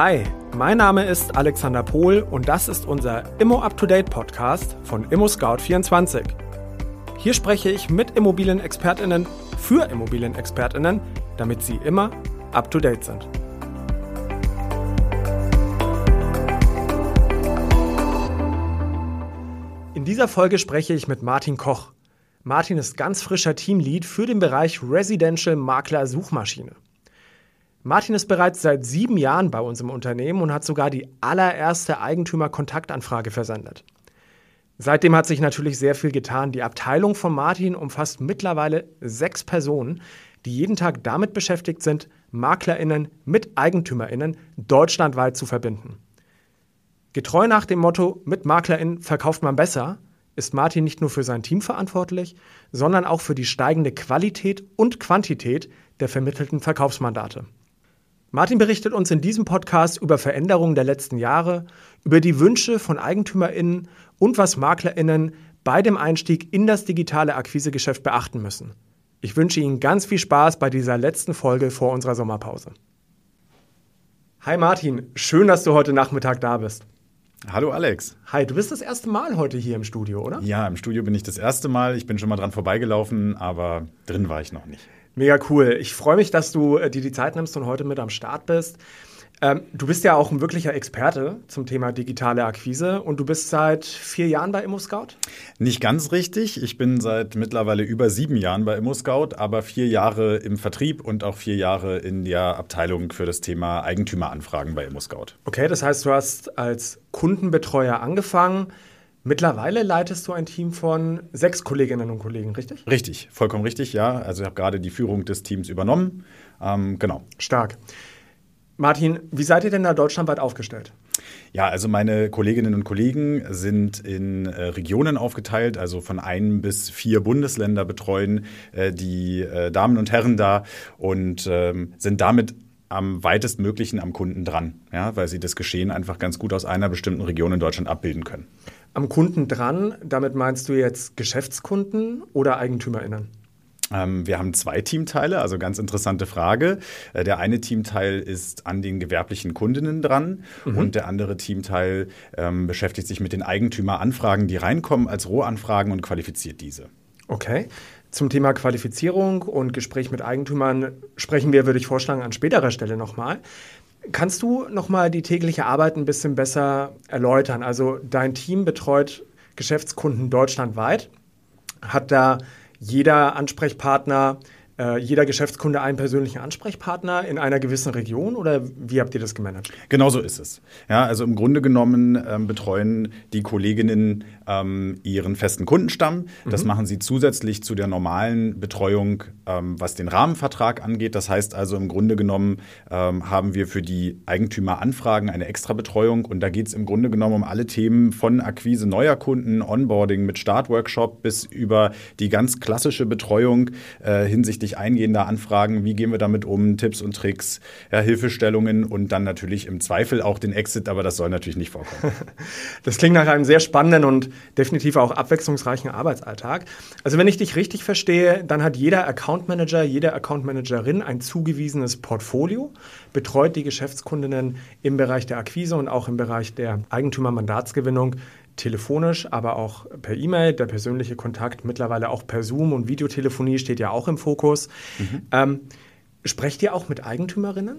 Hi, mein Name ist Alexander Pohl und das ist unser Immo Up to Date Podcast von Immo Scout 24. Hier spreche ich mit Immobilienexpertinnen für Immobilienexpertinnen, damit sie immer up to date sind. In dieser Folge spreche ich mit Martin Koch. Martin ist ganz frischer Teamlead für den Bereich Residential Makler Suchmaschine. Martin ist bereits seit sieben Jahren bei uns im Unternehmen und hat sogar die allererste Eigentümer-Kontaktanfrage versendet. Seitdem hat sich natürlich sehr viel getan. Die Abteilung von Martin umfasst mittlerweile sechs Personen, die jeden Tag damit beschäftigt sind, MaklerInnen mit EigentümerInnen deutschlandweit zu verbinden. Getreu nach dem Motto, mit MaklerInnen verkauft man besser, ist Martin nicht nur für sein Team verantwortlich, sondern auch für die steigende Qualität und Quantität der vermittelten Verkaufsmandate. Martin berichtet uns in diesem Podcast über Veränderungen der letzten Jahre, über die Wünsche von EigentümerInnen und was MaklerInnen bei dem Einstieg in das digitale Akquisegeschäft beachten müssen. Ich wünsche Ihnen ganz viel Spaß bei dieser letzten Folge vor unserer Sommerpause. Hi Martin, schön, dass du heute Nachmittag da bist. Hallo Alex. Hi, du bist das erste Mal heute hier im Studio, oder? Ja, im Studio bin ich das erste Mal. Ich bin schon mal dran vorbeigelaufen, aber drin war ich noch nicht. Mega cool. Ich freue mich, dass du äh, dir die Zeit nimmst und heute mit am Start bist. Ähm, du bist ja auch ein wirklicher Experte zum Thema digitale Akquise und du bist seit vier Jahren bei ImmoScout? Nicht ganz richtig. Ich bin seit mittlerweile über sieben Jahren bei ImmoScout, aber vier Jahre im Vertrieb und auch vier Jahre in der Abteilung für das Thema Eigentümeranfragen bei ImmoScout. Okay, das heißt, du hast als Kundenbetreuer angefangen. Mittlerweile leitest du ein Team von sechs Kolleginnen und Kollegen, richtig? Richtig, vollkommen richtig, ja. Also ich habe gerade die Führung des Teams übernommen. Ähm, genau. Stark. Martin, wie seid ihr denn da deutschlandweit aufgestellt? Ja, also meine Kolleginnen und Kollegen sind in äh, Regionen aufgeteilt, also von ein bis vier Bundesländer betreuen äh, die äh, Damen und Herren da und ähm, sind damit am weitestmöglichen am Kunden dran, ja, weil sie das Geschehen einfach ganz gut aus einer bestimmten Region in Deutschland abbilden können. Am Kunden dran, damit meinst du jetzt Geschäftskunden oder EigentümerInnen? Ähm, wir haben zwei Teamteile, also ganz interessante Frage. Äh, der eine Teamteil ist an den gewerblichen Kundinnen dran mhm. und der andere Teamteil ähm, beschäftigt sich mit den Eigentümeranfragen, die reinkommen als Rohanfragen und qualifiziert diese. Okay. Zum Thema Qualifizierung und Gespräch mit Eigentümern sprechen wir, würde ich vorschlagen, an späterer Stelle nochmal. Kannst du nochmal die tägliche Arbeit ein bisschen besser erläutern? Also dein Team betreut Geschäftskunden deutschlandweit, hat da jeder Ansprechpartner äh, jeder Geschäftskunde einen persönlichen Ansprechpartner in einer gewissen Region oder wie habt ihr das gemanagt? Genau so ist es. Ja, also im Grunde genommen ähm, betreuen die Kolleginnen ähm, ihren festen Kundenstamm. Das mhm. machen sie zusätzlich zu der normalen Betreuung, ähm, was den Rahmenvertrag angeht. Das heißt also im Grunde genommen ähm, haben wir für die Eigentümeranfragen eine extra Betreuung und da geht es im Grunde genommen um alle Themen von Akquise neuer Kunden, Onboarding mit Startworkshop bis über die ganz klassische Betreuung äh, hinsichtlich eingehender Anfragen, wie gehen wir damit um, Tipps und Tricks, ja, Hilfestellungen und dann natürlich im Zweifel auch den Exit, aber das soll natürlich nicht vorkommen. Das klingt nach einem sehr spannenden und definitiv auch abwechslungsreichen Arbeitsalltag. Also wenn ich dich richtig verstehe, dann hat jeder Account Manager, jede Account Managerin ein zugewiesenes Portfolio, betreut die Geschäftskundinnen im Bereich der Akquise und auch im Bereich der Eigentümermandatsgewinnung telefonisch, aber auch per E-Mail, der persönliche Kontakt, mittlerweile auch per Zoom und Videotelefonie steht ja auch im Fokus. Mhm. Ähm, sprecht ihr auch mit Eigentümerinnen?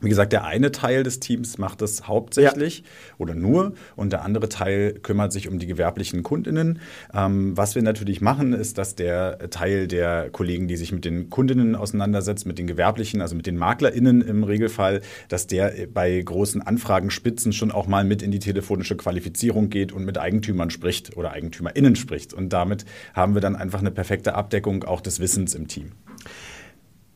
Wie gesagt, der eine Teil des Teams macht das hauptsächlich ja. oder nur und der andere Teil kümmert sich um die gewerblichen Kundinnen. Ähm, was wir natürlich machen, ist, dass der Teil der Kollegen, die sich mit den Kundinnen auseinandersetzt, mit den gewerblichen, also mit den MaklerInnen im Regelfall, dass der bei großen Anfragenspitzen schon auch mal mit in die telefonische Qualifizierung geht und mit Eigentümern spricht oder EigentümerInnen spricht. Und damit haben wir dann einfach eine perfekte Abdeckung auch des Wissens im Team.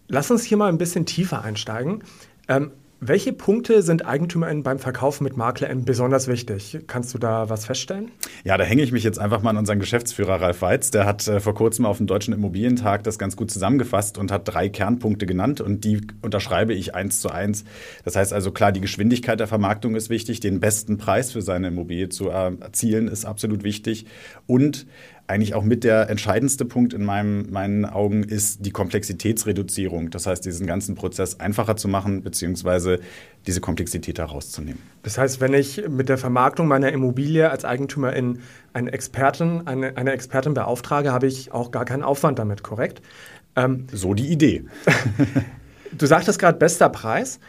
Lass uns hier mal ein bisschen tiefer einsteigen. Ähm, welche Punkte sind EigentümerInnen beim Verkauf mit MaklerInnen besonders wichtig? Kannst du da was feststellen? Ja, da hänge ich mich jetzt einfach mal an unseren Geschäftsführer Ralf Weitz. Der hat äh, vor kurzem auf dem Deutschen Immobilientag das ganz gut zusammengefasst und hat drei Kernpunkte genannt und die unterschreibe ich eins zu eins. Das heißt also klar, die Geschwindigkeit der Vermarktung ist wichtig, den besten Preis für seine Immobilie zu erzielen ist absolut wichtig und eigentlich auch mit der entscheidendste Punkt in meinem, meinen Augen ist die Komplexitätsreduzierung. Das heißt, diesen ganzen Prozess einfacher zu machen, beziehungsweise diese Komplexität herauszunehmen. Das heißt, wenn ich mit der Vermarktung meiner Immobilie als Eigentümerin eine Expertin, eine, eine Expertin beauftrage, habe ich auch gar keinen Aufwand damit, korrekt? Ähm, so die Idee. du sagtest gerade bester Preis.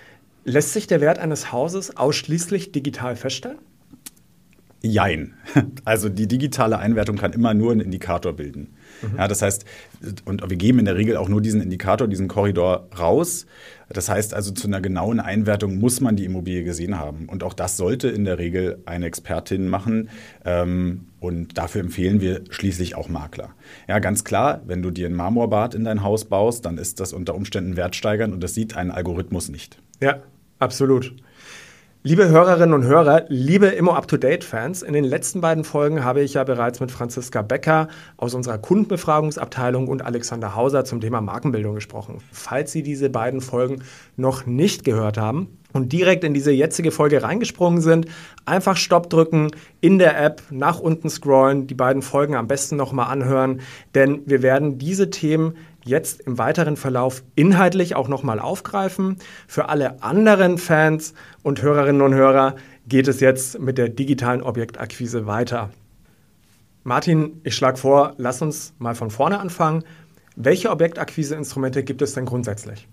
Lässt sich der Wert eines Hauses ausschließlich digital feststellen? Jein. Also die digitale Einwertung kann immer nur einen Indikator bilden. Mhm. Ja, das heißt, und wir geben in der Regel auch nur diesen Indikator, diesen Korridor raus. Das heißt also, zu einer genauen Einwertung muss man die Immobilie gesehen haben. Und auch das sollte in der Regel eine Expertin machen. Ähm, und dafür empfehlen wir schließlich auch Makler. Ja, ganz klar, wenn du dir ein Marmorbad in dein Haus baust, dann ist das unter Umständen wertsteigernd und das sieht ein Algorithmus nicht. Ja, absolut. Liebe Hörerinnen und Hörer, liebe Immo Up-to-Date-Fans, in den letzten beiden Folgen habe ich ja bereits mit Franziska Becker aus unserer Kundenbefragungsabteilung und Alexander Hauser zum Thema Markenbildung gesprochen. Falls Sie diese beiden Folgen noch nicht gehört haben und direkt in diese jetzige Folge reingesprungen sind, einfach Stopp drücken, in der App nach unten scrollen, die beiden Folgen am besten nochmal anhören, denn wir werden diese Themen jetzt im weiteren Verlauf inhaltlich auch nochmal aufgreifen. Für alle anderen Fans und Hörerinnen und Hörer geht es jetzt mit der digitalen Objektakquise weiter. Martin, ich schlage vor, lass uns mal von vorne anfangen. Welche Objektakquiseinstrumente gibt es denn grundsätzlich?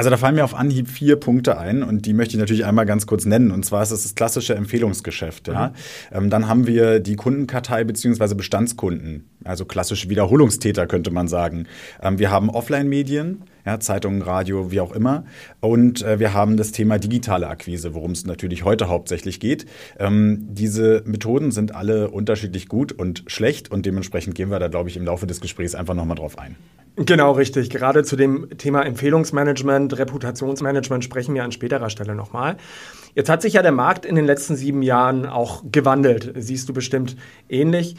Also da fallen mir auf Anhieb vier Punkte ein und die möchte ich natürlich einmal ganz kurz nennen. Und zwar ist es das klassische Empfehlungsgeschäft. Ja? Mhm. Ähm, dann haben wir die Kundenkartei bzw. Bestandskunden, also klassische Wiederholungstäter könnte man sagen. Ähm, wir haben Offline-Medien, ja, Zeitungen, Radio, wie auch immer. Und äh, wir haben das Thema digitale Akquise, worum es natürlich heute hauptsächlich geht. Ähm, diese Methoden sind alle unterschiedlich gut und schlecht und dementsprechend gehen wir da, glaube ich, im Laufe des Gesprächs einfach nochmal drauf ein. Genau, richtig. Gerade zu dem Thema Empfehlungsmanagement, Reputationsmanagement sprechen wir an späterer Stelle nochmal. Jetzt hat sich ja der Markt in den letzten sieben Jahren auch gewandelt. Siehst du bestimmt ähnlich.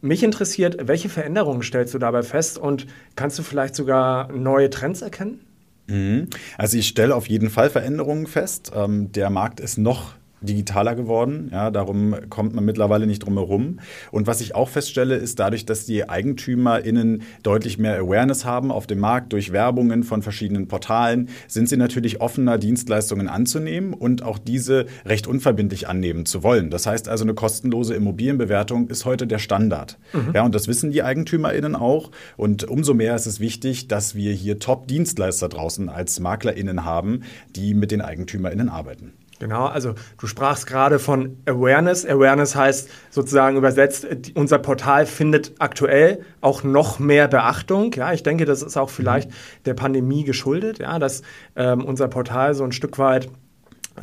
Mich interessiert, welche Veränderungen stellst du dabei fest und kannst du vielleicht sogar neue Trends erkennen? Mhm. Also ich stelle auf jeden Fall Veränderungen fest. Ähm, der Markt ist noch digitaler geworden. Ja, darum kommt man mittlerweile nicht drum herum. Und was ich auch feststelle, ist dadurch, dass die EigentümerInnen deutlich mehr Awareness haben auf dem Markt durch Werbungen von verschiedenen Portalen, sind sie natürlich offener, Dienstleistungen anzunehmen und auch diese recht unverbindlich annehmen zu wollen. Das heißt also, eine kostenlose Immobilienbewertung ist heute der Standard. Mhm. Ja, und das wissen die EigentümerInnen auch. Und umso mehr ist es wichtig, dass wir hier Top-Dienstleister draußen als MaklerInnen haben, die mit den EigentümerInnen arbeiten. Genau, also du sprachst gerade von Awareness. Awareness heißt sozusagen übersetzt, unser Portal findet aktuell auch noch mehr Beachtung. Ja, ich denke, das ist auch vielleicht der Pandemie geschuldet, ja, dass ähm, unser Portal so ein Stück weit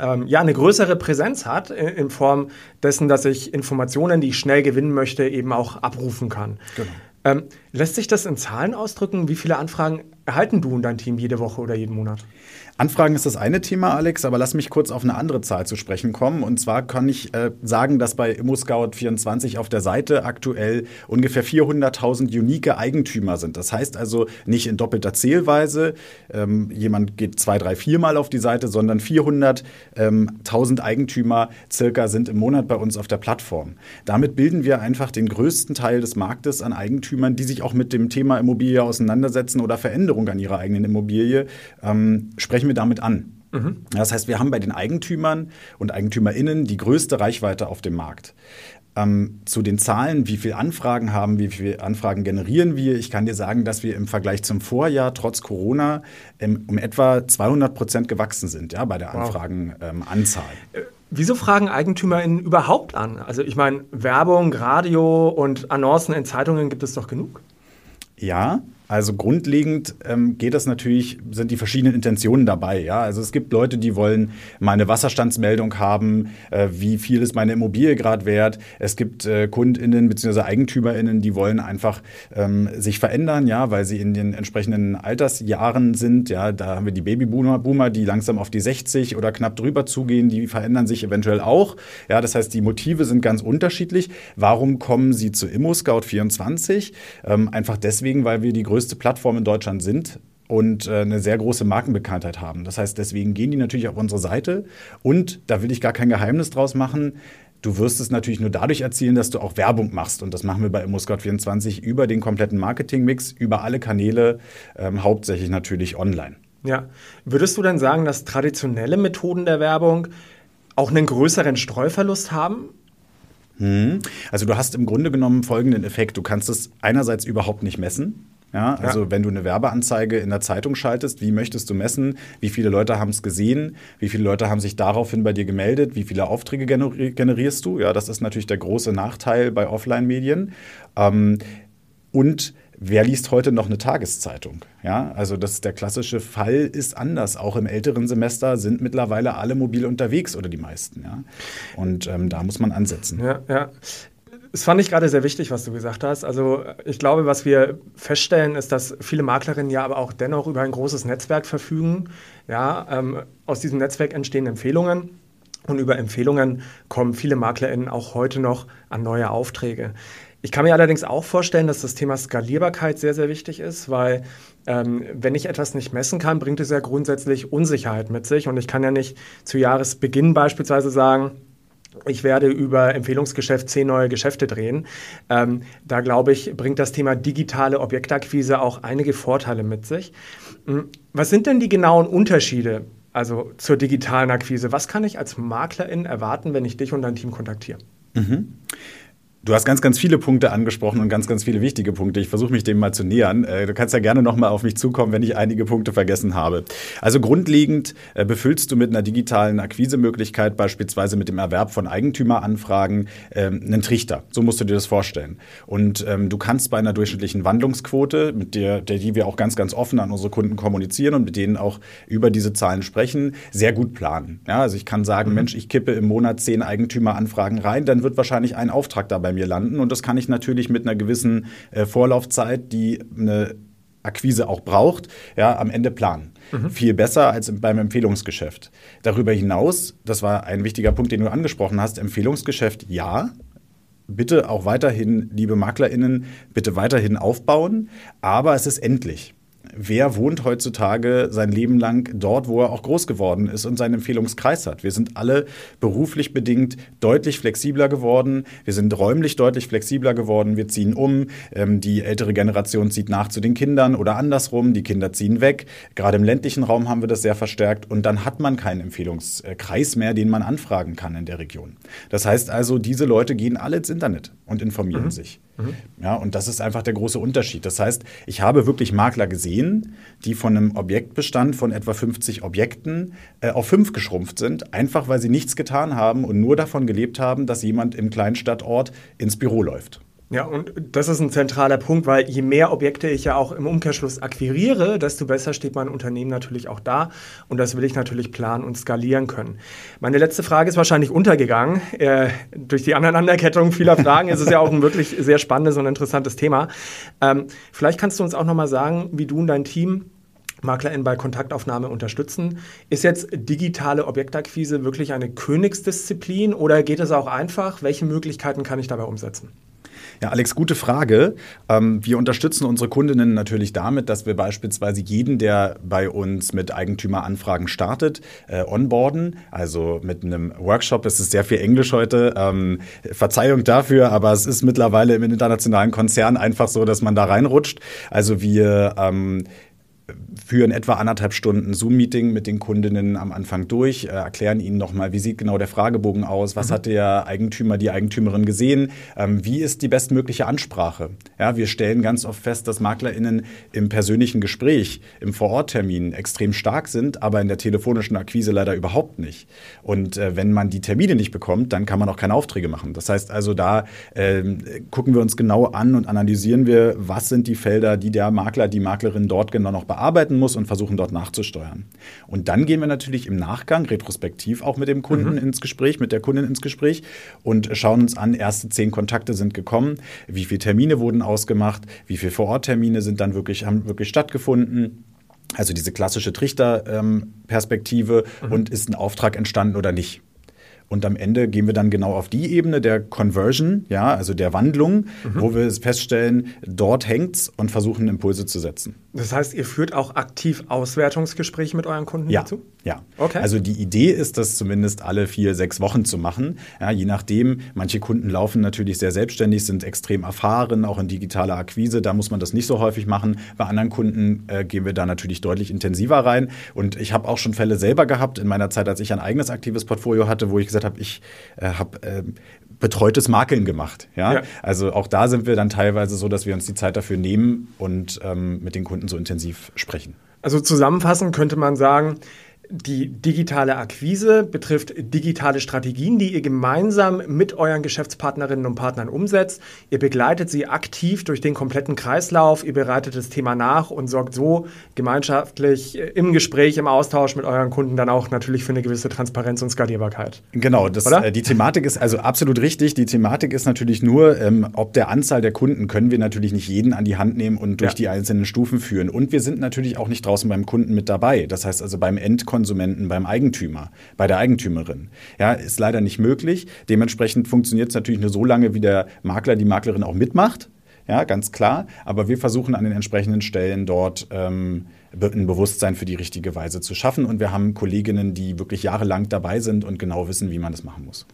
ähm, ja, eine größere Präsenz hat in, in, Form dessen, dass ich Informationen, die ich schnell gewinnen möchte, eben auch abrufen kann. Genau. Ähm, lässt sich das in Zahlen ausdrücken? Wie viele Anfragen erhalten du und dein Team jede Woche oder jeden Monat? Anfragen ist das eine Thema, Alex, aber lass mich kurz auf eine andere Zahl zu sprechen kommen. Und zwar kann ich äh, sagen, dass bei ImmoScout24 auf der Seite aktuell ungefähr 400.000 unique Eigentümer sind. Das heißt also nicht in doppelter Zählweise, ähm, jemand geht zwei, drei, viermal auf die Seite, sondern 400.000 ähm, Eigentümer circa sind im Monat bei uns auf der Plattform. Damit bilden wir einfach den größten Teil des Marktes an Eigentümern, die sich auch mit dem Thema Immobilie auseinandersetzen oder Veränderung an ihrer eigenen Immobilie ähm, sprechen sprechen wir damit an. Mhm. Das heißt, wir haben bei den Eigentümern und EigentümerInnen die größte Reichweite auf dem Markt. Ähm, zu den Zahlen, wie viele Anfragen haben, wie viele Anfragen generieren wir. Ich kann dir sagen, dass wir im Vergleich zum Vorjahr trotz Corona ähm, um etwa 200 Prozent gewachsen sind ja, bei der Anfragenanzahl. Wow. Ähm, Wieso fragen EigentümerInnen überhaupt an? Also ich meine, Werbung, Radio und Annoncen in Zeitungen gibt es doch genug. Ja, also grundlegend ähm, geht das natürlich, sind die verschiedenen Intentionen dabei. Ja? Also es gibt Leute, die wollen meine Wasserstandsmeldung haben, äh, wie viel ist meine Immobilie gerade wert. Es gibt äh, KundInnen bzw. EigentümerInnen, die wollen einfach ähm, sich verändern, ja, weil sie in den entsprechenden Altersjahren sind. Ja? Da haben wir die Babyboomer, Boomer, die langsam auf die 60 oder knapp drüber zugehen, die verändern sich eventuell auch. Ja, das heißt, die Motive sind ganz unterschiedlich. Warum kommen sie zu ImmoScout24? Ähm, einfach deswegen, weil wir die größte Plattform in Deutschland sind und äh, eine sehr große Markenbekanntheit haben. Das heißt, deswegen gehen die natürlich auf unsere Seite und da will ich gar kein Geheimnis draus machen. Du wirst es natürlich nur dadurch erzielen, dass du auch Werbung machst. Und das machen wir bei ImmoScout24 über den kompletten Marketingmix, über alle Kanäle, ähm, hauptsächlich natürlich online. Ja. Würdest du denn sagen, dass traditionelle Methoden der Werbung auch einen größeren Streuverlust haben? Hm. Also du hast im Grunde genommen folgenden Effekt. Du kannst es einerseits überhaupt nicht messen. Ja, also ja. wenn du eine Werbeanzeige in der Zeitung schaltest, wie möchtest du messen, wie viele Leute haben es gesehen, wie viele Leute haben sich daraufhin bei dir gemeldet, wie viele Aufträge generierst du? Ja, das ist natürlich der große Nachteil bei Offline-Medien. Ähm, und wer liest heute noch eine Tageszeitung? Ja, also das der klassische Fall ist anders. Auch im älteren Semester sind mittlerweile alle mobil unterwegs oder die meisten. Ja, und ähm, da muss man ansetzen. Ja, ja. Das fand ich gerade sehr wichtig, was du gesagt hast. Also ich glaube, was wir feststellen, ist, dass viele Maklerinnen ja aber auch dennoch über ein großes Netzwerk verfügen. Ja, ähm, aus diesem Netzwerk entstehen Empfehlungen. Und über Empfehlungen kommen viele MaklerInnen auch heute noch an neue Aufträge. Ich kann mir allerdings auch vorstellen, dass das Thema Skalierbarkeit sehr, sehr wichtig ist, weil ähm, wenn ich etwas nicht messen kann, bringt es ja grundsätzlich Unsicherheit mit sich. Und ich kann ja nicht zu Jahresbeginn beispielsweise sagen, ich werde über Empfehlungsgeschäft zehn neue Geschäfte drehen. Ähm, da glaube ich, bringt das Thema digitale Objektakquise auch einige Vorteile mit sich. Hm, was sind denn die genauen Unterschiede also zur digitalen Akquise? Was kann ich als Maklerin erwarten, wenn ich dich und dein Team kontaktiere? Mhm. Du hast ganz, ganz viele Punkte angesprochen und ganz, ganz viele wichtige Punkte. Ich versuche mich dem mal zu nähern. Äh, du kannst ja gerne nochmal auf mich zukommen, wenn ich einige Punkte vergessen habe. Also grundlegend äh, befüllst du mit einer digitalen Akquisemöglichkeit, beispielsweise mit dem Erwerb von Eigentümeranfragen, ähm, einen Trichter. So musst du dir das vorstellen. Und ähm, du kannst bei einer durchschnittlichen Wandlungsquote, mit der, der die wir auch ganz, ganz offen an unsere Kunden kommunizieren und mit denen auch über diese Zahlen sprechen, sehr gut planen. Ja, also ich kann sagen, mhm. Mensch, ich kippe im Monat zehn Eigentümeranfragen rein, dann wird wahrscheinlich ein Auftrag dabei mir landen. Und das kann ich natürlich mit einer gewissen äh, Vorlaufzeit, die eine Akquise auch braucht, ja, am Ende planen. Mhm. Viel besser als beim Empfehlungsgeschäft. Darüber hinaus, das war ein wichtiger Punkt, den du angesprochen hast, Empfehlungsgeschäft ja. Bitte auch weiterhin, liebe MaklerInnen, bitte weiterhin aufbauen, aber es ist endlich wer wohnt heutzutage sein Leben lang dort, wo er auch groß geworden ist und seinen Empfehlungskreis hat. Wir sind alle beruflich bedingt deutlich flexibler geworden. Wir sind räumlich deutlich flexibler geworden. Wir ziehen um. Ähm, die ältere Generation zieht nach zu den Kindern oder andersrum. Die Kinder ziehen weg. Gerade im ländlichen Raum haben wir das sehr verstärkt. Und dann hat man keinen Empfehlungskreis mehr, den man anfragen kann in der Region. Das heißt also, diese Leute gehen alle ins Internet und informieren mhm. sich. Mhm. Ja, und das ist einfach der große Unterschied. Das heißt, ich habe wirklich Makler gesehen, die von einem Objektbestand von etwa 50 Objekten äh, auf fünf geschrumpft sind, einfach weil sie nichts getan haben und nur davon gelebt haben, dass jemand im kleinen Stadtort ins Büro läuft. Ja, und das ist ein zentraler Punkt, weil je mehr Objekte ich ja auch im Umkehrschluss akquiriere, desto besser steht mein Unternehmen natürlich auch da. Und das will ich natürlich planen und skalieren können. Meine letzte Frage ist wahrscheinlich untergegangen. Äh, durch die Aneinanderkettung vieler Fragen ist es ja auch ein wirklich sehr spannendes und interessantes Thema. Ähm, vielleicht kannst du uns auch nochmal sagen, wie du und dein Team MaklerInnen bei Kontaktaufnahme unterstützen. Ist jetzt digitale Objektakquise wirklich eine Königsdisziplin oder geht es auch einfach? Welche Möglichkeiten kann ich dabei umsetzen? Ja, Alex, gute Frage. Ähm, wir unterstützen unsere Kundinnen natürlich damit, dass wir beispielsweise jeden, der bei uns mit Eigentümeranfragen startet, äh, onboarden. Also mit einem Workshop. Es ist sehr viel Englisch heute. Ähm, Verzeihung dafür, aber es ist mittlerweile im internationalen Konzern einfach so, dass man da reinrutscht. Also wir ähm, führen etwa anderthalb Stunden Zoom-Meeting mit den Kundinnen am Anfang durch, äh, erklären ihnen nochmal, wie sieht genau der Fragebogen aus, was mhm. hat der Eigentümer, die Eigentümerin gesehen, ähm, wie ist die bestmögliche Ansprache. Ja, wir stellen ganz oft fest, dass MaklerInnen im persönlichen Gespräch, im Vororttermin extrem stark sind, aber in der telefonischen Akquise leider überhaupt nicht. Und äh, wenn man die Termine nicht bekommt, dann kann man auch keine Aufträge machen. Das heißt also, da äh, gucken wir uns genau an und analysieren wir, was sind die Felder, die der Makler, die Maklerin dort genau noch bearbeiten bearbeiten muss und versuchen dort nachzusteuern. Und dann gehen wir natürlich im Nachgang retrospektiv auch mit dem Kunden mhm. ins Gespräch, mit der Kundin ins Gespräch und schauen uns an, erste zehn Kontakte sind gekommen, wie viele Termine wurden ausgemacht, wie viele Vororttermine sind dann wirklich, haben wirklich stattgefunden. Also diese klassische Trichterperspektive ähm, mhm. und ist ein Auftrag entstanden oder nicht. Und am Ende gehen wir dann genau auf die Ebene der Conversion, ja, also der Wandlung, mhm. wo wir feststellen, dort hängt's und versuchen Impulse zu setzen. Das heißt, ihr führt auch aktiv Auswertungsgespräche mit euren Kunden ja. dazu? Ja, okay. Also die Idee ist, das zumindest alle vier, sechs Wochen zu machen. Ja, je nachdem, manche Kunden laufen natürlich sehr selbstständig, sind extrem erfahren, auch in digitaler Akquise. Da muss man das nicht so häufig machen. Bei anderen Kunden äh, gehen wir da natürlich deutlich intensiver rein. Und ich habe auch schon Fälle selber gehabt in meiner Zeit, als ich ein eigenes aktives Portfolio hatte, wo ich gesagt habe, ich äh, habe äh, betreutes Makeln gemacht. Ja? ja? Also auch da sind wir dann teilweise so, dass wir uns die Zeit dafür nehmen und ähm, mit den Kunden so intensiv sprechen. Also zusammenfassend könnte man sagen, die digitale Akquise betrifft digitale Strategien, die ihr gemeinsam mit euren Geschäftspartnerinnen und Partnern umsetzt. Ihr begleitet sie aktiv durch den kompletten Kreislauf, ihr bereitet das Thema nach und sorgt so gemeinschaftlich im Gespräch, im Austausch mit euren Kunden dann auch natürlich für eine gewisse Transparenz und Skalierbarkeit. Genau, das, äh, die Thematik ist also absolut richtig. Die Thematik ist natürlich nur, ähm, ob der Anzahl der Kunden können wir natürlich nicht jeden an die Hand nehmen und durch ja. die einzelnen Stufen führen. Und wir sind natürlich auch nicht draußen beim Kunden mit dabei. Das heißt also beim Endkunden Endkonsumenten beim Eigentümer, bei der Eigentümerin. Ja, ist leider nicht möglich. Dementsprechend funktioniert es natürlich nur so lange, wie der Makler, die Maklerin auch mitmacht. Ja, ganz klar. Aber wir versuchen an den entsprechenden Stellen dort ähm, ein Bewusstsein für die richtige Weise zu schaffen. Und wir haben Kolleginnen, die wirklich jahrelang dabei sind und genau wissen, wie man das machen muss.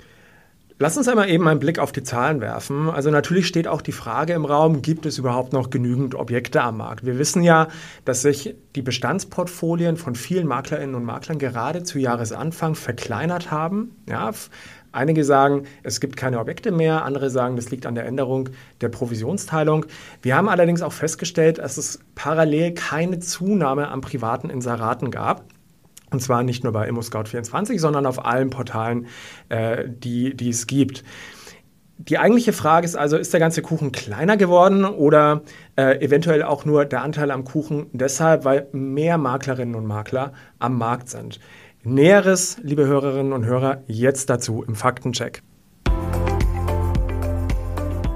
Lass uns einmal eben einen Blick auf die Zahlen werfen. Also natürlich steht auch die Frage im Raum, gibt es überhaupt noch genügend Objekte am Markt? Wir wissen ja, dass sich die Bestandsportfolien von vielen Maklerinnen und Maklern gerade zu Jahresanfang verkleinert haben. Ja, einige sagen, es gibt keine Objekte mehr, andere sagen, das liegt an der Änderung der Provisionsteilung. Wir haben allerdings auch festgestellt, dass es parallel keine Zunahme an privaten Inseraten gab. Und zwar nicht nur bei ImmoScout24, sondern auf allen Portalen, äh, die, die es gibt. Die eigentliche Frage ist also, ist der ganze Kuchen kleiner geworden oder äh, eventuell auch nur der Anteil am Kuchen deshalb, weil mehr Maklerinnen und Makler am Markt sind? Näheres, liebe Hörerinnen und Hörer, jetzt dazu im Faktencheck.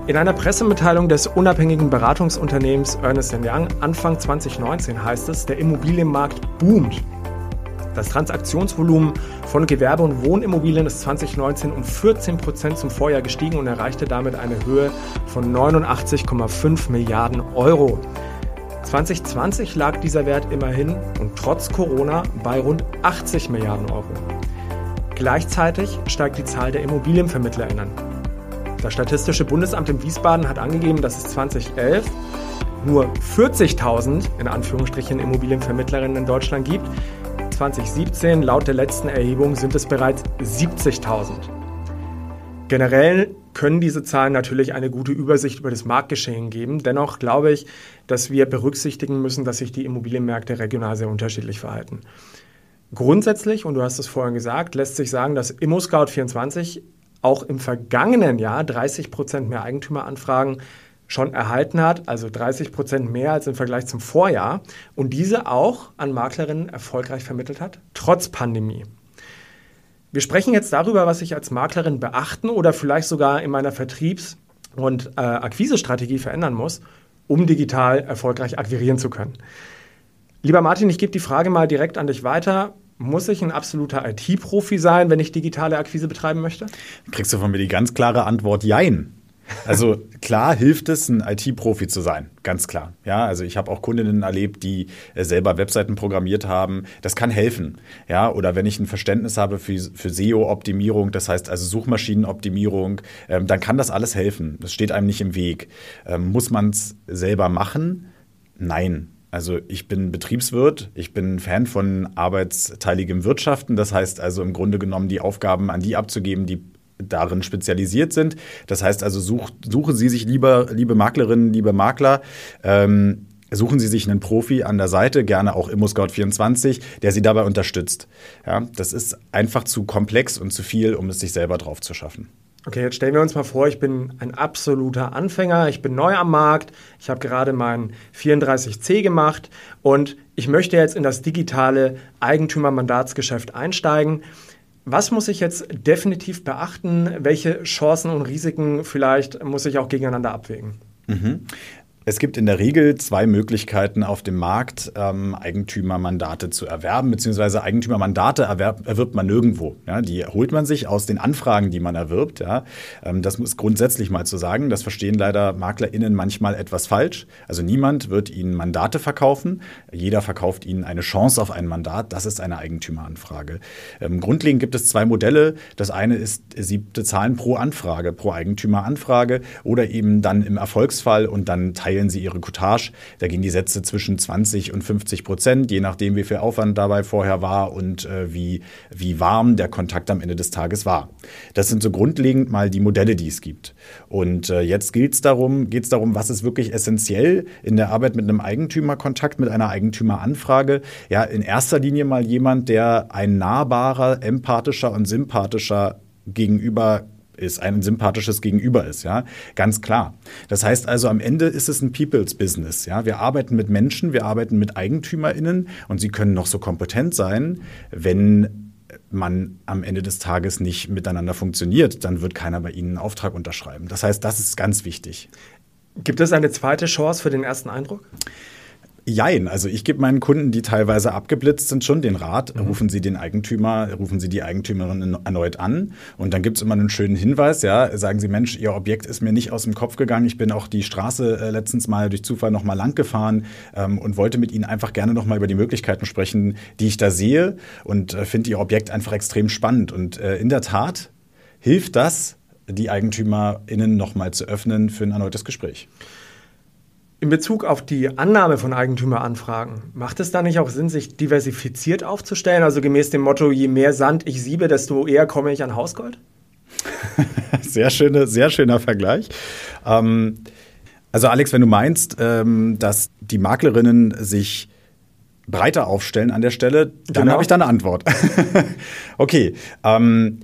In einer Pressemitteilung des unabhängigen Beratungsunternehmens Ernest Young Anfang 2019 heißt es, der Immobilienmarkt boomt. Das Transaktionsvolumen von Gewerbe- und Wohnimmobilien ist 2019 um 14 Prozent zum Vorjahr gestiegen und erreichte damit eine Höhe von 89,5 Milliarden Euro. 2020 lag dieser Wert immerhin und trotz Corona bei rund 80 Milliarden Euro. Gleichzeitig steigt die Zahl der Immobilienvermittlerinnen. Das Statistische Bundesamt in Wiesbaden hat angegeben, dass es 2011 nur 40.000 in Anführungsstrichen Immobilienvermittlerinnen in Deutschland gibt. 2017, laut der letzten Erhebung, sind es bereits 70.000. Generell können diese Zahlen natürlich eine gute Übersicht über das Marktgeschehen geben. Dennoch glaube ich, dass wir berücksichtigen müssen, dass sich die Immobilienmärkte regional sehr unterschiedlich verhalten. Grundsätzlich, und du hast es vorhin gesagt, lässt sich sagen, dass ImmoScout24 auch im vergangenen Jahr 30 Prozent mehr Eigentümeranfragen schon erhalten hat, also 30 Prozent mehr als im Vergleich zum Vorjahr und diese auch an Maklerinnen erfolgreich vermittelt hat, trotz Pandemie. Wir sprechen jetzt darüber, was ich als Maklerin beachten oder vielleicht sogar in meiner Vertriebs- und äh, Akquisestrategie verändern muss, um digital erfolgreich akquirieren zu können. Lieber Martin, ich gebe die Frage mal direkt an dich weiter. Muss ich ein absoluter IT-Profi sein, wenn ich digitale Akquise betreiben möchte? Kriegst du von mir die ganz klare Antwort Jein. Also klar hilft es, ein IT-Profi zu sein, ganz klar. Ja, also ich habe auch Kundinnen erlebt, die äh, selber Webseiten programmiert haben. Das kann helfen. Ja, oder wenn ich ein Verständnis habe für, für SEO-Optimierung, das heißt also Suchmaschinenoptimierung, ähm, dann kann das alles helfen. Das steht einem nicht im Weg. Ähm, muss man es selber machen? Nein. Also ich bin Betriebswirt, ich bin Fan von arbeitsteiligem Wirtschaften. Das heißt also im Grunde genommen die Aufgaben an die abzugeben, die darin spezialisiert sind. Das heißt also, such, suchen Sie sich lieber, liebe Maklerinnen, liebe Makler, ähm, suchen Sie sich einen Profi an der Seite, gerne auch ImmoScout24, der Sie dabei unterstützt. Ja, das ist einfach zu komplex und zu viel, um es sich selber drauf zu schaffen. Okay, jetzt stellen wir uns mal vor, ich bin ein absoluter Anfänger, ich bin neu am Markt, ich habe gerade meinen 34C gemacht und ich möchte jetzt in das digitale Eigentümermandatsgeschäft einsteigen. Was muss ich jetzt definitiv beachten? Welche Chancen und Risiken vielleicht muss ich auch gegeneinander abwägen? Mhm. Es gibt in der Regel zwei Möglichkeiten auf dem Markt, ähm, Eigentümermandate zu erwerben, beziehungsweise Eigentümermandate erwerb, erwirbt man nirgendwo. Ja, die holt man sich aus den Anfragen, die man erwirbt. Ja. Ähm, das muss grundsätzlich mal zu sagen. Das verstehen leider MaklerInnen manchmal etwas falsch. Also niemand wird ihnen Mandate verkaufen. Jeder verkauft ihnen eine Chance auf ein Mandat. Das ist eine Eigentümeranfrage. Ähm, grundlegend gibt es zwei Modelle. Das eine ist, sie bezahlen pro Anfrage, pro Eigentümeranfrage oder eben dann im Erfolgsfall und dann teilen teilen sie ihre Cottage. Da gehen die Sätze zwischen 20 und 50 Prozent, je nachdem, wie viel Aufwand dabei vorher war und äh, wie, wie warm der Kontakt am Ende des Tages war. Das sind so grundlegend mal die Modelle, die es gibt. Und äh, jetzt geht es darum, geht's darum, was ist wirklich essentiell in der Arbeit mit einem Eigentümerkontakt, mit einer Eigentümeranfrage. Ja, in erster Linie mal jemand, der ein nahbarer, empathischer und sympathischer gegenüber ist, ein sympathisches Gegenüber ist, ja, ganz klar. Das heißt also, am Ende ist es ein People's Business, ja. Wir arbeiten mit Menschen, wir arbeiten mit EigentümerInnen und sie können noch so kompetent sein, wenn man am Ende des Tages nicht miteinander funktioniert, dann wird keiner bei Ihnen einen Auftrag unterschreiben. Das heißt, das ist ganz wichtig. Gibt es eine zweite Chance für den ersten Eindruck? Jein, also ich gebe meinen Kunden, die teilweise abgeblitzt sind, schon den Rat, mhm. rufen Sie den Eigentümer, rufen Sie die Eigentümerin erneut an. Und dann gibt es immer einen schönen Hinweis, ja, sagen Sie, Mensch, Ihr Objekt ist mir nicht aus dem Kopf gegangen, ich bin auch die Straße äh, letztens mal durch Zufall noch mal lang gefahren ähm, und wollte mit Ihnen einfach gerne noch mal über die Möglichkeiten sprechen, die ich da sehe. Und äh, finde Ihr Objekt einfach extrem spannend. Und äh, in der Tat hilft das, die EigentümerInnen noch mal zu öffnen für ein erneutes Gespräch. In Bezug auf die Annahme von Eigentümeranfragen, macht es da nicht auch Sinn, sich diversifiziert aufzustellen? Also gemäß dem Motto, je mehr Sand ich siebe, desto eher komme ich an Hausgold? sehr, schöne, sehr schöner Vergleich. Ähm, also Alex, wenn du meinst, ähm, dass die Maklerinnen sich breiter aufstellen an der Stelle, dann genau. habe ich da eine Antwort. okay. Ähm,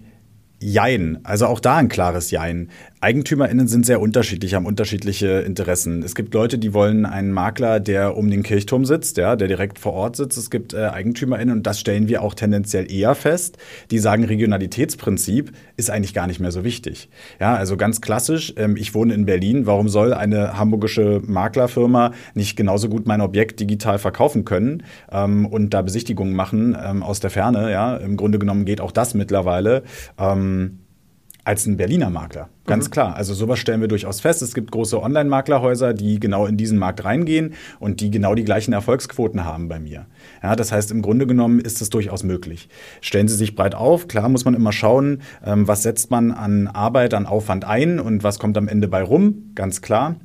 Jein, also auch da ein klares Jein. EigentümerInnen sind sehr unterschiedlich, haben unterschiedliche Interessen. Es gibt Leute, die wollen einen Makler, der um den Kirchturm sitzt, ja, der direkt vor Ort sitzt. Es gibt äh, EigentümerInnen, und das stellen wir auch tendenziell eher fest, die sagen, Regionalitätsprinzip ist eigentlich gar nicht mehr so wichtig. Ja, also ganz klassisch, ähm, ich wohne in Berlin, warum soll eine hamburgische Maklerfirma nicht genauso gut mein Objekt digital verkaufen können ähm, und da Besichtigungen machen ähm, aus der Ferne, ja. Im Grunde genommen geht auch das mittlerweile. Ähm, als ein Berliner Makler. Ganz mhm. klar. Also sowas stellen wir durchaus fest. Es gibt große Online-Maklerhäuser, die genau in diesen Markt reingehen und die genau die gleichen Erfolgsquoten haben bei mir. Ja, das heißt, im Grunde genommen ist es durchaus möglich. Stellen Sie sich breit auf. Klar muss man immer schauen, ähm, was setzt man an Arbeit, an Aufwand ein und was kommt am Ende bei rum. Ganz klar.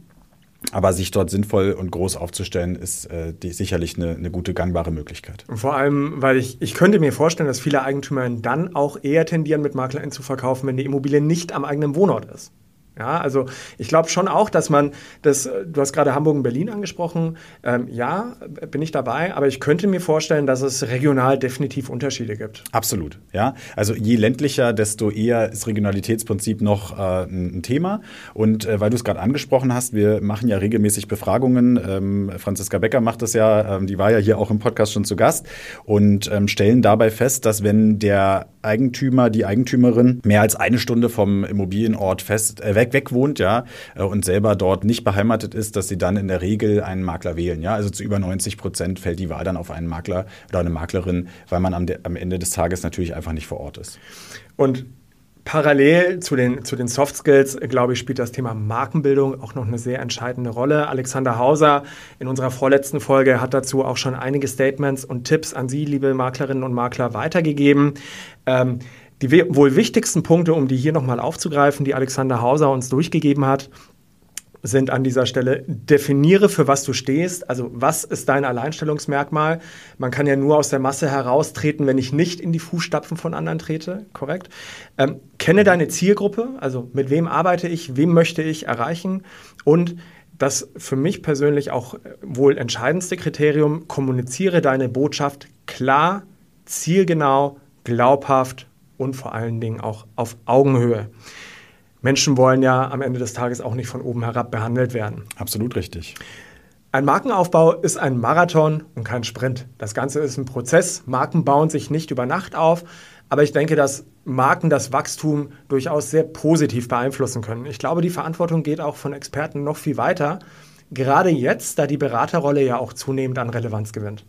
Aber sich dort sinnvoll und groß aufzustellen, ist äh, die, sicherlich eine, eine, gute gangbare Möglichkeit. Vor allem, weil ich, ich könnte mir vorstellen, dass viele Eigentümer dann auch eher tendieren, mit MaklerInnen zu verkaufen, wenn die Immobilie nicht am eigenen Wohnort ist. Ja, also ich glaube schon auch, dass man das, du hast gerade Hamburg und Berlin angesprochen, ähm, ja, bin ich dabei, aber ich könnte mir vorstellen, dass es regional definitiv Unterschiede gibt. Absolut, ja. Also je ländlicher, desto eher ist Regionalitätsprinzip noch äh, ein Thema. Und äh, weil du es gerade angesprochen hast, wir machen ja regelmäßig Befragungen. Ähm, Franziska Becker macht das ja, ähm, die war ja hier auch im Podcast schon zu Gast und ähm, stellen dabei fest, dass wenn der Eigentümer, die Eigentümerin mehr als eine Stunde vom Immobilienort fest äh, weg, weg wohnt, ja, äh, und selber dort nicht beheimatet ist, dass sie dann in der Regel einen Makler wählen. Ja, also zu über 90 Prozent fällt die Wahl dann auf einen Makler oder eine Maklerin, weil man am, am Ende des Tages natürlich einfach nicht vor Ort ist. Und Parallel zu den, zu den Soft Skills, glaube ich, spielt das Thema Markenbildung auch noch eine sehr entscheidende Rolle. Alexander Hauser in unserer vorletzten Folge hat dazu auch schon einige Statements und Tipps an Sie, liebe Maklerinnen und Makler, weitergegeben. Ähm, die wohl wichtigsten Punkte, um die hier nochmal aufzugreifen, die Alexander Hauser uns durchgegeben hat, sind an dieser Stelle, definiere, für was du stehst. Also was ist dein Alleinstellungsmerkmal? Man kann ja nur aus der Masse heraustreten, wenn ich nicht in die Fußstapfen von anderen trete, korrekt? Ähm, kenne deine Zielgruppe, also mit wem arbeite ich, wem möchte ich erreichen und das für mich persönlich auch äh, wohl entscheidendste Kriterium, kommuniziere deine Botschaft klar, zielgenau, glaubhaft und vor allen Dingen auch auf Augenhöhe. Menschen wollen ja am Ende des Tages auch nicht von oben herab behandelt werden. Absolut richtig. Ein Markenaufbau ist ein Marathon und kein Sprint. Das Ganze ist ein Prozess. Marken bauen sich nicht über Nacht auf, aber ich denke, dass Marken das Wachstum durchaus sehr positiv beeinflussen können. Ich glaube, die Verantwortung geht auch von Experten noch viel weiter. Gerade jetzt, da die Beraterrolle ja auch zunehmend an Relevanz gewinnt.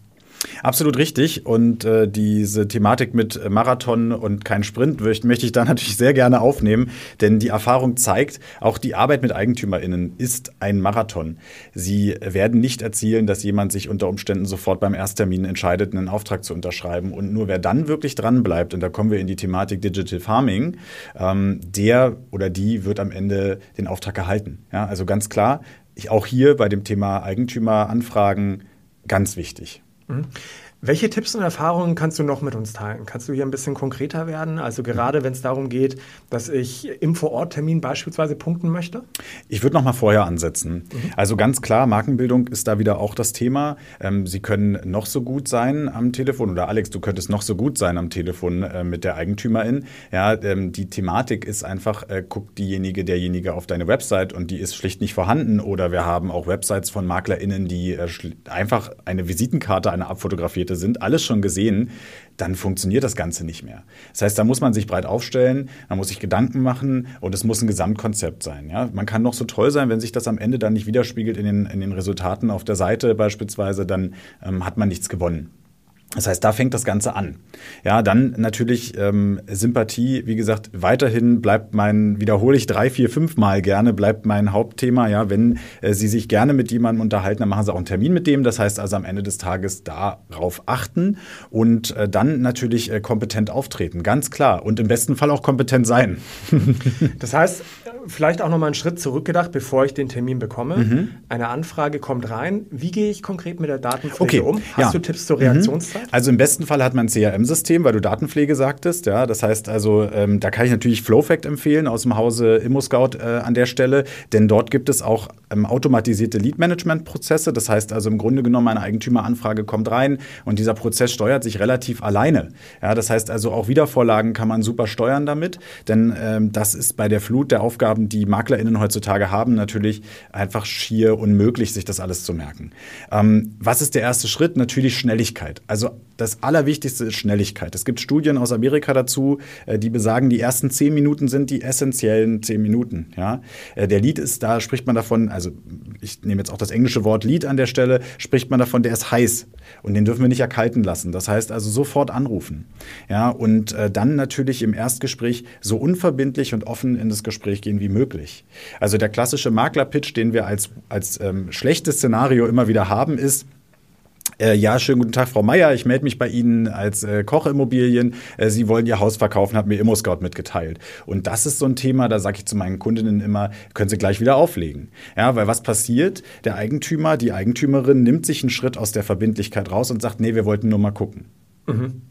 Absolut richtig. Und äh, diese Thematik mit Marathon und kein Sprint möchte ich da natürlich sehr gerne aufnehmen, denn die Erfahrung zeigt, auch die Arbeit mit EigentümerInnen ist ein Marathon. Sie werden nicht erzielen, dass jemand sich unter Umständen sofort beim Ersttermin entscheidet, einen Auftrag zu unterschreiben. Und nur wer dann wirklich dran bleibt, und da kommen wir in die Thematik Digital Farming, ähm, der oder die wird am Ende den Auftrag erhalten. Ja, also ganz klar, ich, auch hier bei dem Thema Eigentümeranfragen ganz wichtig. Mhm. Welche Tipps und Erfahrungen kannst du noch mit uns teilen? Kannst du hier ein bisschen konkreter werden? Also gerade wenn es darum geht, dass ich im Vororttermin beispielsweise punkten möchte? Ich würde noch mal vorher ansetzen. Mhm. Also ganz klar, Markenbildung ist da wieder auch das Thema. Ähm, Sie können noch so gut sein am Telefon oder Alex, du könntest noch so gut sein am Telefon äh, mit der Eigentümerin. Ja, ähm, die Thematik ist einfach, äh, guckt diejenige, derjenige auf deine Website und die ist schlicht nicht vorhanden. Oder wir haben auch Websites von MaklerInnen, die äh, einfach eine Visitenkarte, eine abfotografiert Geräte sind, alles schon gesehen, dann funktioniert das Ganze nicht mehr. Das heißt, da muss man sich breit aufstellen, man muss sich Gedanken machen und es muss ein Gesamtkonzept sein. Ja? Man kann noch so toll sein, wenn sich das am Ende dann nicht widerspiegelt in den, in den Resultaten auf der Seite beispielsweise, dann ähm, hat man nichts gewonnen. Das heißt, da fängt das Ganze an. Ja, dann natürlich ähm, Sympathie, wie gesagt, weiterhin bleibt mein, wiederhole ich drei, vier, fünf Mal gerne, bleibt mein Hauptthema. Ja, wenn äh, Sie sich gerne mit jemandem unterhalten, dann machen Sie auch einen Termin mit dem. Das heißt also am Ende des Tages darauf achten und äh, dann natürlich äh, kompetent auftreten, ganz klar. Und im besten Fall auch kompetent sein. das heißt, vielleicht auch nochmal einen Schritt zurückgedacht, bevor ich den Termin bekomme. Mhm. Eine Anfrage kommt rein. Wie gehe ich konkret mit der Datenpflege okay. um? Hast ja. du Tipps zur Reaktionszeit? Mhm. Also im besten Fall hat man ein CRM-System, weil du Datenpflege sagtest. Ja, das heißt also, ähm, da kann ich natürlich Flowfact empfehlen aus dem Hause ImmoScout äh, an der Stelle, denn dort gibt es auch ähm, automatisierte Lead-Management-Prozesse. Das heißt also im Grunde genommen, eine Eigentümeranfrage kommt rein und dieser Prozess steuert sich relativ alleine. Ja, das heißt also auch Wiedervorlagen kann man super steuern damit, denn ähm, das ist bei der Flut der Aufgaben, die MaklerInnen heutzutage haben, natürlich einfach schier unmöglich, sich das alles zu merken. Ähm, was ist der erste Schritt? Natürlich Schnelligkeit. Also das Allerwichtigste ist Schnelligkeit. Es gibt Studien aus Amerika dazu, äh, die besagen, die ersten zehn Minuten sind die essentiellen zehn Minuten. Ja? Äh, der Lead ist, da spricht man davon, also ich nehme jetzt auch das englische Wort Lead an der Stelle, spricht man davon, der ist heiß und den dürfen wir nicht erkalten lassen. Das heißt also sofort anrufen. Ja? Und äh, dann natürlich im Erstgespräch so unverbindlich und offen in das Gespräch gehen wie möglich. Also der klassische Maklerpitch, den wir als, als ähm, schlechtes Szenario immer wieder haben, ist, äh, ja, schönen guten Tag, Frau Meier. Ich melde mich bei Ihnen als äh, Kochimmobilien. Äh, Sie wollen Ihr Haus verkaufen, hat mir ImmoScout mitgeteilt. Und das ist so ein Thema, da sage ich zu meinen Kundinnen immer, können Sie gleich wieder auflegen. Ja, weil was passiert? Der Eigentümer, die Eigentümerin nimmt sich einen Schritt aus der Verbindlichkeit raus und sagt, nee, wir wollten nur mal gucken. Mhm.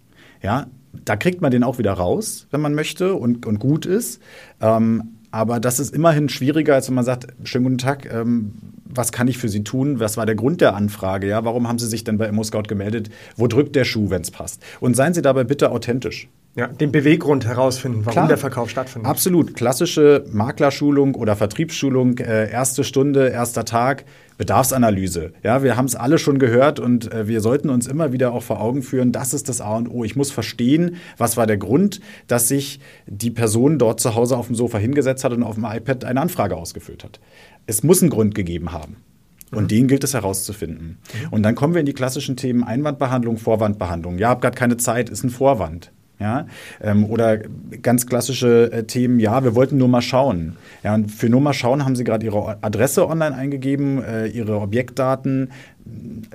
Ja, da kriegt man den auch wieder raus, wenn man möchte und, und gut ist. Ähm, aber das ist immerhin schwieriger, als wenn man sagt, schönen guten Tag, ähm, was kann ich für Sie tun? Was war der Grund der Anfrage? Ja, warum haben Sie sich denn bei ImmoScout gemeldet? Wo drückt der Schuh, wenn es passt? Und seien Sie dabei bitte authentisch. Ja, den Beweggrund herausfinden, warum Klar, der Verkauf stattfindet. Absolut. Klassische Maklerschulung oder Vertriebsschulung, äh, erste Stunde, erster Tag, Bedarfsanalyse. Ja, wir haben es alle schon gehört und äh, wir sollten uns immer wieder auch vor Augen führen, das ist das A und O. Ich muss verstehen, was war der Grund, dass sich die Person dort zu Hause auf dem Sofa hingesetzt hat und auf dem iPad eine Anfrage ausgefüllt hat. Es muss einen Grund gegeben haben. Und mhm. den gilt es herauszufinden. Mhm. Und dann kommen wir in die klassischen Themen Einwandbehandlung, Vorwandbehandlung. Ja, hab gerade keine Zeit, ist ein Vorwand. Ja, ähm, oder ganz klassische äh, Themen, ja, wir wollten nur mal schauen. Ja, und für nur mal schauen haben Sie gerade Ihre Adresse online eingegeben, äh, Ihre Objektdaten.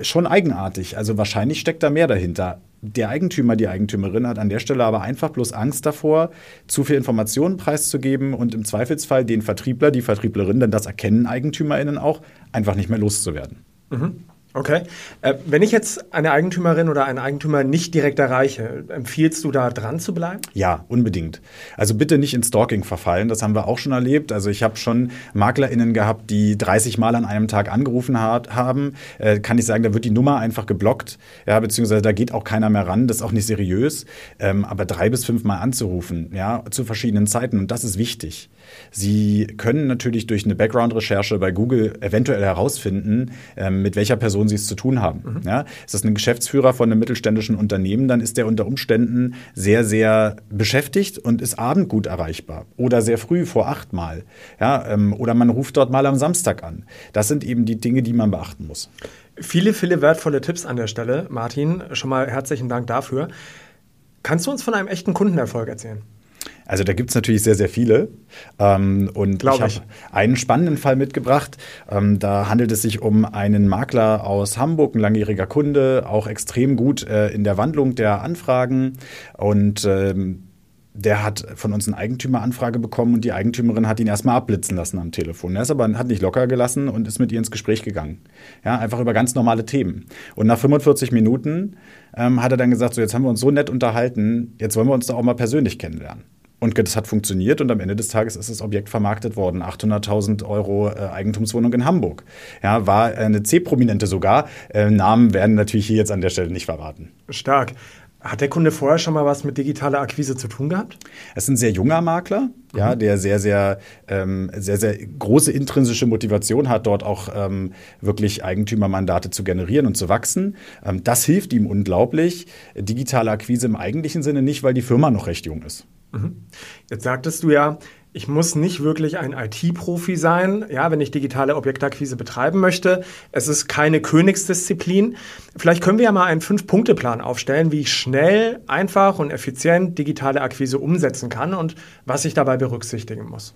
Schon eigenartig. Also wahrscheinlich steckt da mehr dahinter. Der Eigentümer, die Eigentümerin hat an der Stelle aber einfach bloß Angst davor, zu viel Informationen preiszugeben und im Zweifelsfall den Vertriebler, die Vertrieblerin, denn das erkennen EigentümerInnen auch, einfach nicht mehr loszuwerden. Mhm. Okay. Äh, wenn ich jetzt eine Eigentümerin oder einen Eigentümer nicht direkt erreiche, empfiehlst du da dran zu bleiben? Ja, unbedingt. Also bitte nicht in Stalking verfallen. Das haben wir auch schon erlebt. Also ich habe schon MaklerInnen gehabt, die 30 Mal an einem Tag angerufen hat, haben. Äh, kann ich sagen, da wird die Nummer einfach geblockt. Ja, beziehungsweise da geht auch keiner mehr ran. Das ist auch nicht seriös. Ähm, aber drei bis fünf Mal anzurufen, ja, zu verschiedenen Zeiten. Und das ist wichtig. Sie können natürlich durch eine Background-Recherche bei Google eventuell herausfinden, ähm, mit welcher Person Sie es zu tun haben. Mhm. Ja, ist das ein Geschäftsführer von einem mittelständischen Unternehmen, dann ist der unter Umständen sehr, sehr beschäftigt und ist abend gut erreichbar. Oder sehr früh vor acht Mal. Ja, ähm, oder man ruft dort mal am Samstag an. Das sind eben die Dinge, die man beachten muss. Viele, viele wertvolle Tipps an der Stelle, Martin. Schon mal herzlichen Dank dafür. Kannst du uns von einem echten Kundenerfolg erzählen? Also da gibt es natürlich sehr, sehr viele. Ähm, und Glaub ich habe einen spannenden Fall mitgebracht. Ähm, da handelt es sich um einen Makler aus Hamburg, ein langjähriger Kunde, auch extrem gut äh, in der Wandlung der Anfragen. Und ähm, der hat von uns eine Eigentümeranfrage bekommen und die Eigentümerin hat ihn erstmal abblitzen lassen am Telefon. Er ist aber hat nicht locker gelassen und ist mit ihr ins Gespräch gegangen. Ja, einfach über ganz normale Themen. Und nach 45 Minuten ähm, hat er dann gesagt, so jetzt haben wir uns so nett unterhalten, jetzt wollen wir uns doch auch mal persönlich kennenlernen. Und das hat funktioniert und am Ende des Tages ist das Objekt vermarktet worden. 800.000 Euro äh, Eigentumswohnung in Hamburg. Ja, war eine C-Prominente sogar. Äh, Namen werden natürlich hier jetzt an der Stelle nicht verraten. Stark. Hat der Kunde vorher schon mal was mit digitaler Akquise zu tun gehabt? Es ist ein sehr junger Makler, mhm. ja, der sehr, sehr, ähm, sehr, sehr große intrinsische Motivation hat, dort auch ähm, wirklich Eigentümermandate zu generieren und zu wachsen. Ähm, das hilft ihm unglaublich. Digitale Akquise im eigentlichen Sinne nicht, weil die Firma noch recht jung ist. Mhm. Jetzt sagtest du ja, ich muss nicht wirklich ein IT-Profi sein, ja, wenn ich digitale Objektakquise betreiben möchte. Es ist keine Königsdisziplin. Vielleicht können wir ja mal einen Fünf-Punkte-Plan aufstellen, wie ich schnell, einfach und effizient digitale Akquise umsetzen kann und was ich dabei berücksichtigen muss.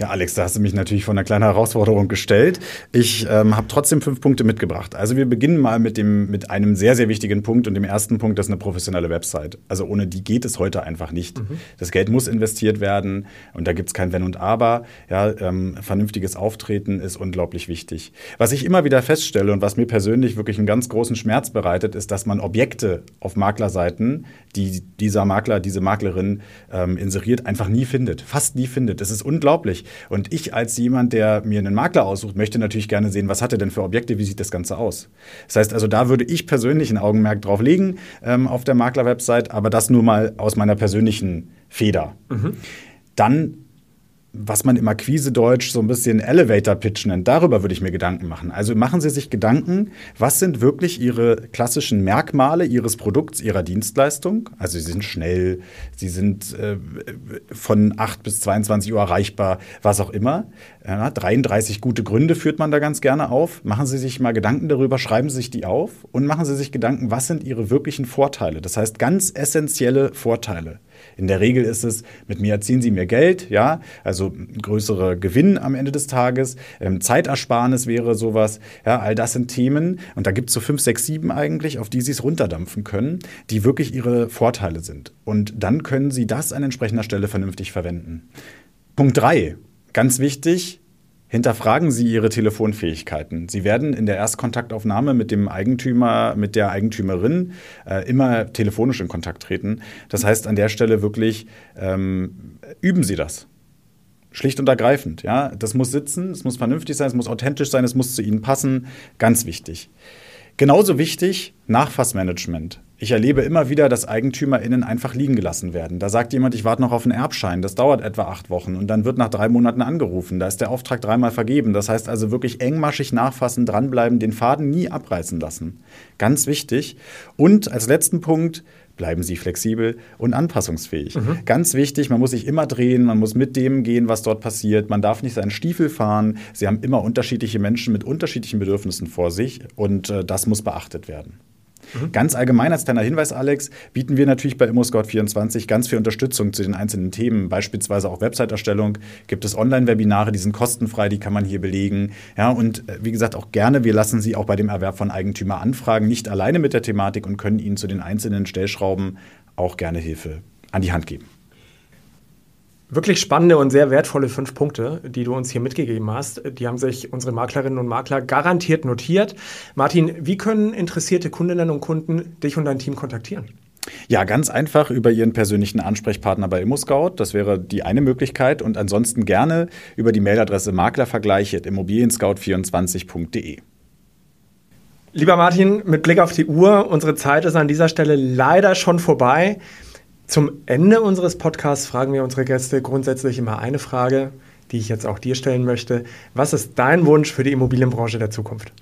Ja, Alex, da hast du mich natürlich vor einer kleinen Herausforderung gestellt. Ich ähm, habe trotzdem fünf Punkte mitgebracht. Also wir beginnen mal mit, dem, mit einem sehr, sehr wichtigen Punkt und dem ersten Punkt, das ist eine professionelle Website. Also ohne die geht es heute einfach nicht. Mhm. Das Geld muss investiert werden und da gibt es kein Wenn und Aber. Ja, ähm, vernünftiges Auftreten ist unglaublich wichtig. Was ich immer wieder feststelle und was mir persönlich wirklich einen ganz großen Schmerz bereitet, ist, dass man Objekte auf Maklerseiten, die dieser Makler, diese Maklerin ähm, inseriert, einfach nie findet. Fast nie findet. Das ist unglaublich. Und ich als jemand, der mir einen Makler aussucht, möchte natürlich gerne sehen, was hat er denn für Objekte, wie sieht das Ganze aus. Das heißt also, da würde ich persönlich ein Augenmerk drauf legen ähm, auf der Makler-Website, aber das nur mal aus meiner persönlichen Feder. Mhm. Dann was man im Akquise-Deutsch so ein bisschen Elevator-Pitch nennt, darüber würde ich mir Gedanken machen. Also machen Sie sich Gedanken, was sind wirklich Ihre klassischen Merkmale Ihres Produkts, Ihrer Dienstleistung? Also Sie sind schnell, Sie sind äh, von 8 bis 22 Uhr erreichbar, was auch immer. Ja, 33 gute Gründe führt man da ganz gerne auf. Machen Sie sich mal Gedanken darüber, schreiben Sie sich die auf und machen Sie sich Gedanken, was sind Ihre wirklichen Vorteile? Das heißt ganz essentielle Vorteile. In der Regel ist es, mit mir erzielen Sie mehr Geld, ja, also größere Gewinn am Ende des Tages, ähm, Zeitersparnis wäre sowas, ja, all das sind Themen und da gibt es so fünf, sechs, sieben eigentlich, auf die Sie es runterdampfen können, die wirklich Ihre Vorteile sind. Und dann können Sie das an entsprechender Stelle vernünftig verwenden. Punkt drei, ganz wichtig, hinterfragen Sie Ihre Telefonfähigkeiten. Sie werden in der Erstkontaktaufnahme mit dem Eigentümer, mit der Eigentümerin äh, immer telefonisch in Kontakt treten. Das heißt, an der Stelle wirklich ähm, üben Sie das. Schlicht und ergreifend. Ja? Das muss sitzen, es muss vernünftig sein, es muss authentisch sein, es muss zu Ihnen passen. Ganz wichtig. Genauso wichtig, Nachfassmanagement. Ich erlebe immer wieder, dass EigentümerInnen einfach liegen gelassen werden. Da sagt jemand, ich warte noch auf einen Erbschein. Das dauert etwa acht Wochen und dann wird nach drei Monaten angerufen. Da ist der Auftrag dreimal vergeben. Das heißt also wirklich engmaschig nachfassen, dranbleiben, den Faden nie abreißen lassen. Ganz wichtig. Und als letzten Punkt, bleiben Sie flexibel und anpassungsfähig. Mhm. Ganz wichtig, man muss sich immer drehen, man muss mit dem gehen, was dort passiert. Man darf nicht seinen Stiefel fahren. Sie haben immer unterschiedliche Menschen mit unterschiedlichen Bedürfnissen vor sich und äh, das muss beachtet werden. Mhm. Ganz allgemein als kleiner Hinweis, Alex, bieten wir natürlich bei ImmoScout24 ganz viel Unterstützung zu den einzelnen Themen, beispielsweise auch Website-Erstellung. Gibt es Online-Webinare, die sind kostenfrei, die kann man hier belegen. Ja, und äh, wie gesagt, auch gerne, wir lassen Sie auch bei dem Erwerb von Eigentümer anfragen, nicht alleine mit der Thematik und können Ihnen zu den einzelnen Stellschrauben auch gerne Hilfe an die Hand geben. Wirklich spannende und sehr wertvolle fünf Punkte, die du uns hier mitgegeben hast. Die haben sich unsere Maklerinnen und Makler garantiert notiert. Martin, wie können interessierte Kundinnen und Kunden dich und dein Team kontaktieren? Ja, ganz einfach über Ihren persönlichen Ansprechpartner bei ImmoScout. Das wäre die eine Möglichkeit. Und ansonsten gerne über die Mailadresse maklervergleich.immobilienscout24.de. Lieber Martin, mit Blick auf die Uhr, unsere Zeit ist an dieser Stelle leider schon vorbei. Zum Ende unseres Podcasts fragen wir unsere Gäste grundsätzlich immer eine Frage, die ich jetzt auch dir stellen möchte. Was ist dein Wunsch für die Immobilienbranche der Zukunft?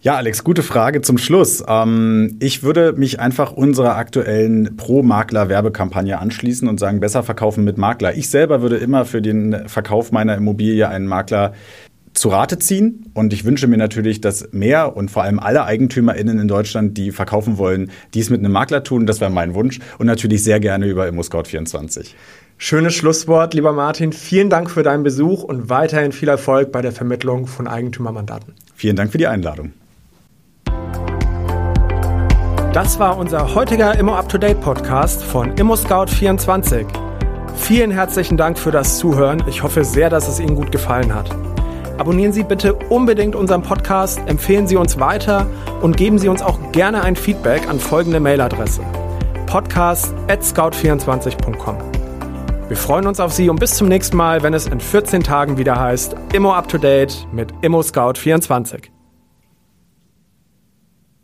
Ja, Alex, gute Frage zum Schluss. Ähm, ich würde mich einfach unserer aktuellen Pro-Makler-Werbekampagne anschließen und sagen, besser verkaufen mit Makler. Ich selber würde immer für den Verkauf meiner Immobilie einen Makler zu Rate ziehen. Und ich wünsche mir natürlich, dass mehr und vor allem alle EigentümerInnen in Deutschland, die verkaufen wollen, dies mit einem Makler tun. Das wäre mein Wunsch. Und natürlich sehr gerne über ImmoScout24. Schönes Schlusswort, lieber Martin. Vielen Dank für deinen Besuch und weiterhin viel Erfolg bei der Vermittlung von Eigentümermandaten. Vielen Dank für die Einladung. Das war unser heutiger Immo Up to Date Podcast von ImmoScout24. Vielen herzlichen Dank für das Zuhören. Ich hoffe sehr, dass es Ihnen gut gefallen hat. Abonnieren Sie bitte unbedingt unseren Podcast, empfehlen Sie uns weiter und geben Sie uns auch gerne ein Feedback an folgende Mailadresse: podcast@scout24.com. Wir freuen uns auf Sie und bis zum nächsten Mal, wenn es in 14 Tagen wieder heißt Immo Up to Date mit ImmoScout24.